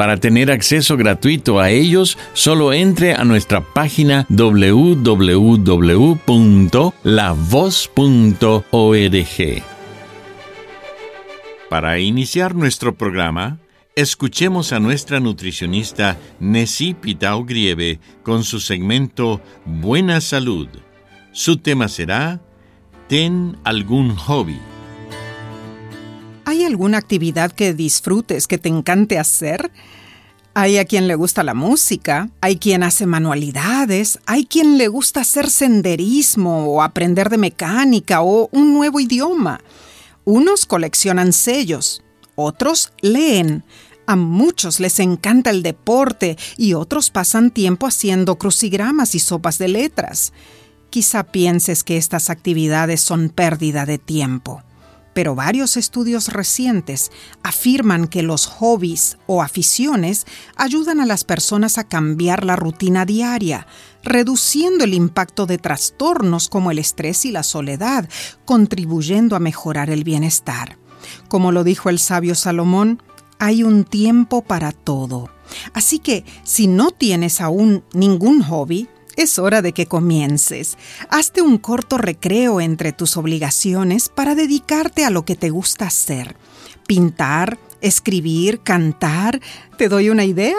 Para tener acceso gratuito a ellos, solo entre a nuestra página www.lavoz.org. Para iniciar nuestro programa, escuchemos a nuestra nutricionista Nessie Pitao Grieve con su segmento Buena Salud. Su tema será Ten algún hobby. ¿Hay alguna actividad que disfrutes, que te encante hacer? Hay a quien le gusta la música, hay quien hace manualidades, hay quien le gusta hacer senderismo o aprender de mecánica o un nuevo idioma. Unos coleccionan sellos, otros leen, a muchos les encanta el deporte y otros pasan tiempo haciendo crucigramas y sopas de letras. Quizá pienses que estas actividades son pérdida de tiempo pero varios estudios recientes afirman que los hobbies o aficiones ayudan a las personas a cambiar la rutina diaria, reduciendo el impacto de trastornos como el estrés y la soledad, contribuyendo a mejorar el bienestar. Como lo dijo el sabio Salomón, hay un tiempo para todo. Así que si no tienes aún ningún hobby, es hora de que comiences. Hazte un corto recreo entre tus obligaciones para dedicarte a lo que te gusta hacer. Pintar, escribir, cantar. ¿Te doy una idea?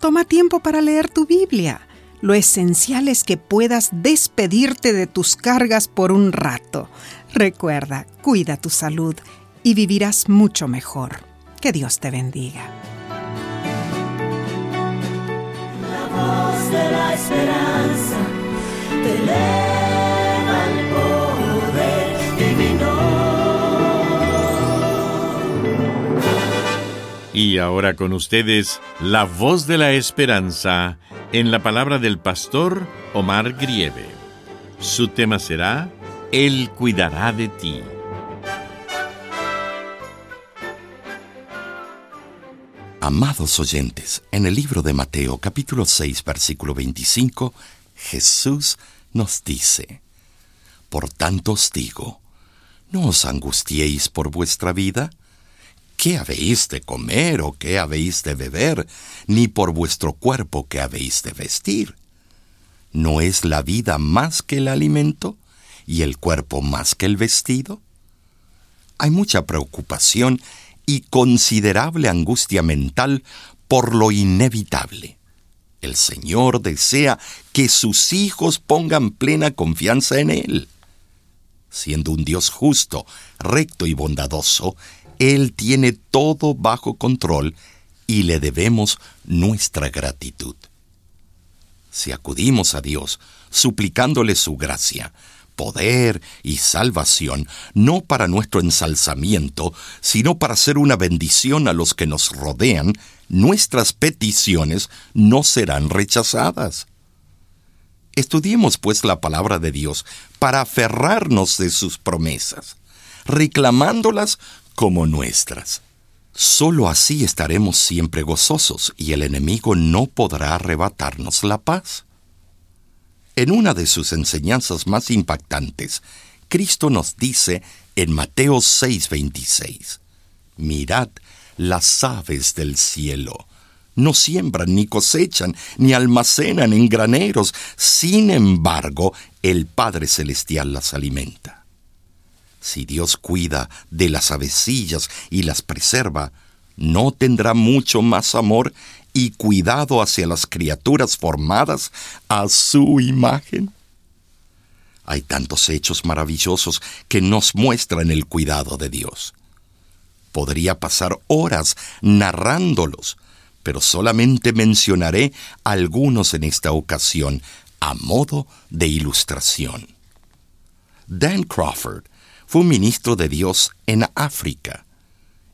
Toma tiempo para leer tu Biblia. Lo esencial es que puedas despedirte de tus cargas por un rato. Recuerda, cuida tu salud y vivirás mucho mejor. Que Dios te bendiga. De la esperanza te eleva el poder divino. Y ahora con ustedes, la voz de la esperanza en la palabra del pastor Omar Grieve. Su tema será Él cuidará de ti. Amados oyentes, en el libro de Mateo capítulo 6 versículo 25, Jesús nos dice, Por tanto os digo, no os angustiéis por vuestra vida, qué habéis de comer o qué habéis de beber, ni por vuestro cuerpo qué habéis de vestir. ¿No es la vida más que el alimento y el cuerpo más que el vestido? Hay mucha preocupación y considerable angustia mental por lo inevitable. El Señor desea que sus hijos pongan plena confianza en Él. Siendo un Dios justo, recto y bondadoso, Él tiene todo bajo control y le debemos nuestra gratitud. Si acudimos a Dios suplicándole su gracia, poder y salvación, no para nuestro ensalzamiento, sino para ser una bendición a los que nos rodean, nuestras peticiones no serán rechazadas. Estudiemos pues la palabra de Dios para aferrarnos de sus promesas, reclamándolas como nuestras. Solo así estaremos siempre gozosos y el enemigo no podrá arrebatarnos la paz. En una de sus enseñanzas más impactantes, Cristo nos dice en Mateo 6:26, Mirad las aves del cielo. No siembran, ni cosechan, ni almacenan en graneros. Sin embargo, el Padre Celestial las alimenta. Si Dios cuida de las avecillas y las preserva, ¿no tendrá mucho más amor y cuidado hacia las criaturas formadas a su imagen? Hay tantos hechos maravillosos que nos muestran el cuidado de Dios. Podría pasar horas narrándolos, pero solamente mencionaré algunos en esta ocasión a modo de ilustración. Dan Crawford fue ministro de Dios en África.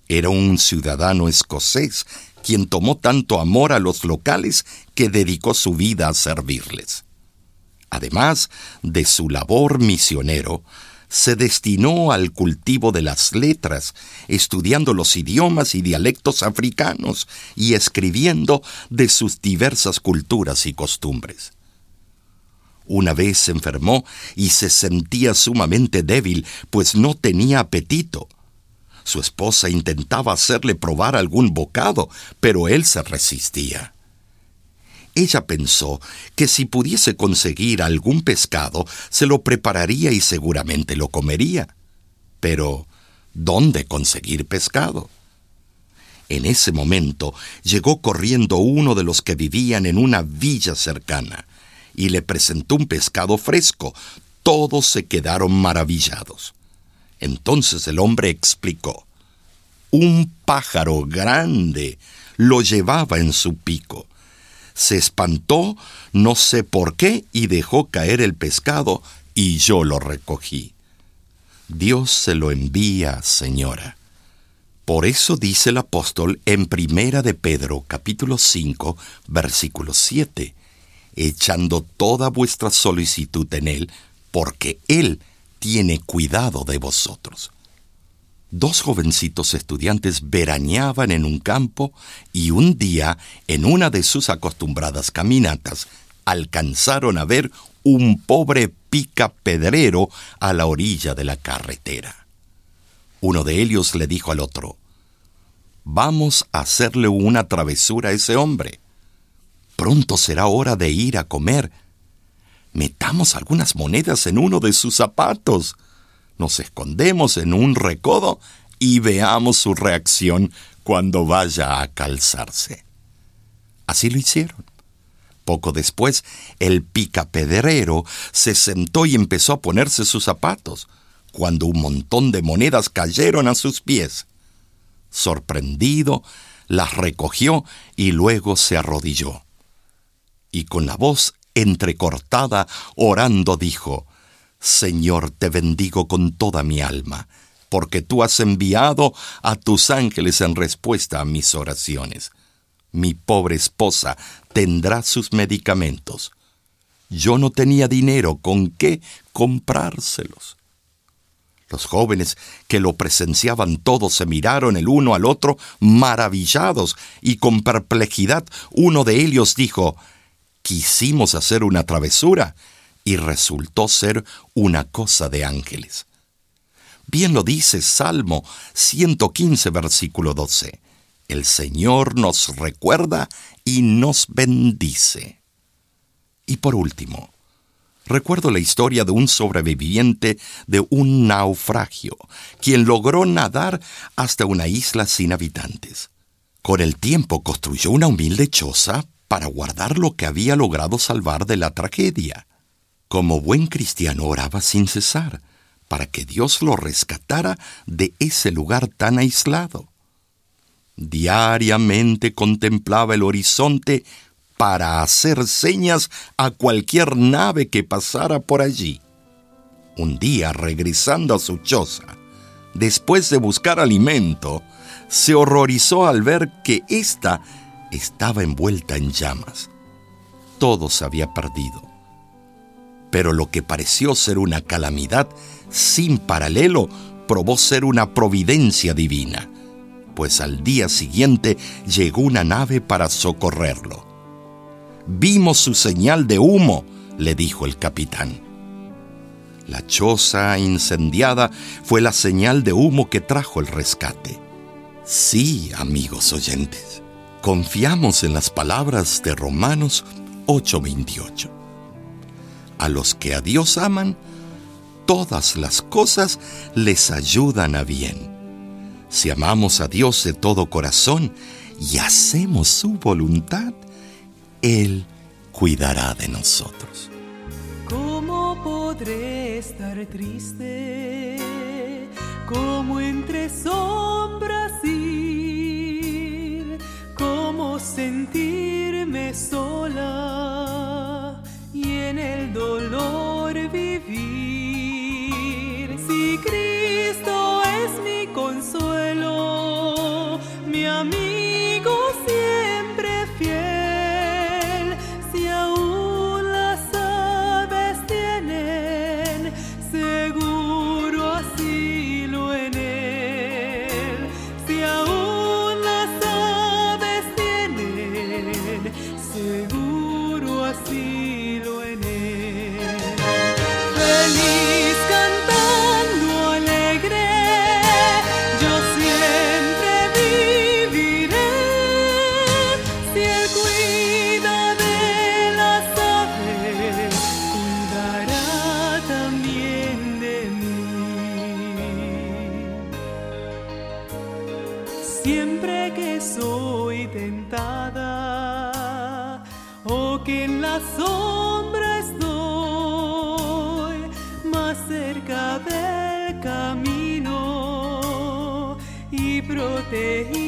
Era un ciudadano escocés quien tomó tanto amor a los locales que dedicó su vida a servirles. Además de su labor misionero, se destinó al cultivo de las letras, estudiando los idiomas y dialectos africanos y escribiendo de sus diversas culturas y costumbres. Una vez se enfermó y se sentía sumamente débil, pues no tenía apetito. Su esposa intentaba hacerle probar algún bocado, pero él se resistía. Ella pensó que si pudiese conseguir algún pescado, se lo prepararía y seguramente lo comería. Pero, ¿dónde conseguir pescado? En ese momento llegó corriendo uno de los que vivían en una villa cercana y le presentó un pescado fresco. Todos se quedaron maravillados. Entonces el hombre explicó. Un pájaro grande lo llevaba en su pico. Se espantó, no sé por qué, y dejó caer el pescado, y yo lo recogí. Dios se lo envía, señora. Por eso dice el apóstol en Primera de Pedro, capítulo 5, versículo 7, echando toda vuestra solicitud en Él, porque Él tiene cuidado de vosotros. Dos jovencitos estudiantes veraneaban en un campo y un día, en una de sus acostumbradas caminatas, alcanzaron a ver un pobre pica pedrero a la orilla de la carretera. Uno de ellos le dijo al otro, Vamos a hacerle una travesura a ese hombre. Pronto será hora de ir a comer. Metamos algunas monedas en uno de sus zapatos nos escondemos en un recodo y veamos su reacción cuando vaya a calzarse. Así lo hicieron. Poco después, el picapedrero se sentó y empezó a ponerse sus zapatos, cuando un montón de monedas cayeron a sus pies. Sorprendido, las recogió y luego se arrodilló. Y con la voz entrecortada, orando, dijo, Señor, te bendigo con toda mi alma, porque tú has enviado a tus ángeles en respuesta a mis oraciones. Mi pobre esposa tendrá sus medicamentos. Yo no tenía dinero con qué comprárselos. Los jóvenes que lo presenciaban todo se miraron el uno al otro maravillados y con perplejidad uno de ellos dijo, Quisimos hacer una travesura y resultó ser una cosa de ángeles. Bien lo dice Salmo 115, versículo 12. El Señor nos recuerda y nos bendice. Y por último, recuerdo la historia de un sobreviviente de un naufragio, quien logró nadar hasta una isla sin habitantes. Con el tiempo construyó una humilde choza para guardar lo que había logrado salvar de la tragedia. Como buen cristiano oraba sin cesar para que Dios lo rescatara de ese lugar tan aislado. Diariamente contemplaba el horizonte para hacer señas a cualquier nave que pasara por allí. Un día, regresando a su choza, después de buscar alimento, se horrorizó al ver que ésta estaba envuelta en llamas. Todo se había perdido pero lo que pareció ser una calamidad sin paralelo probó ser una providencia divina, pues al día siguiente llegó una nave para socorrerlo. Vimos su señal de humo, le dijo el capitán. La choza incendiada fue la señal de humo que trajo el rescate. Sí, amigos oyentes, confiamos en las palabras de Romanos 8:28 a los que a Dios aman, todas las cosas les ayudan a bien. Si amamos a Dios de todo corazón y hacemos su voluntad, Él cuidará de nosotros. ¿Cómo podré estar triste? Como entre sombras ir, sentirme sola y en el dolor vivir. Siempre que soy tentada o que en la sombra estoy más cerca del camino y protegida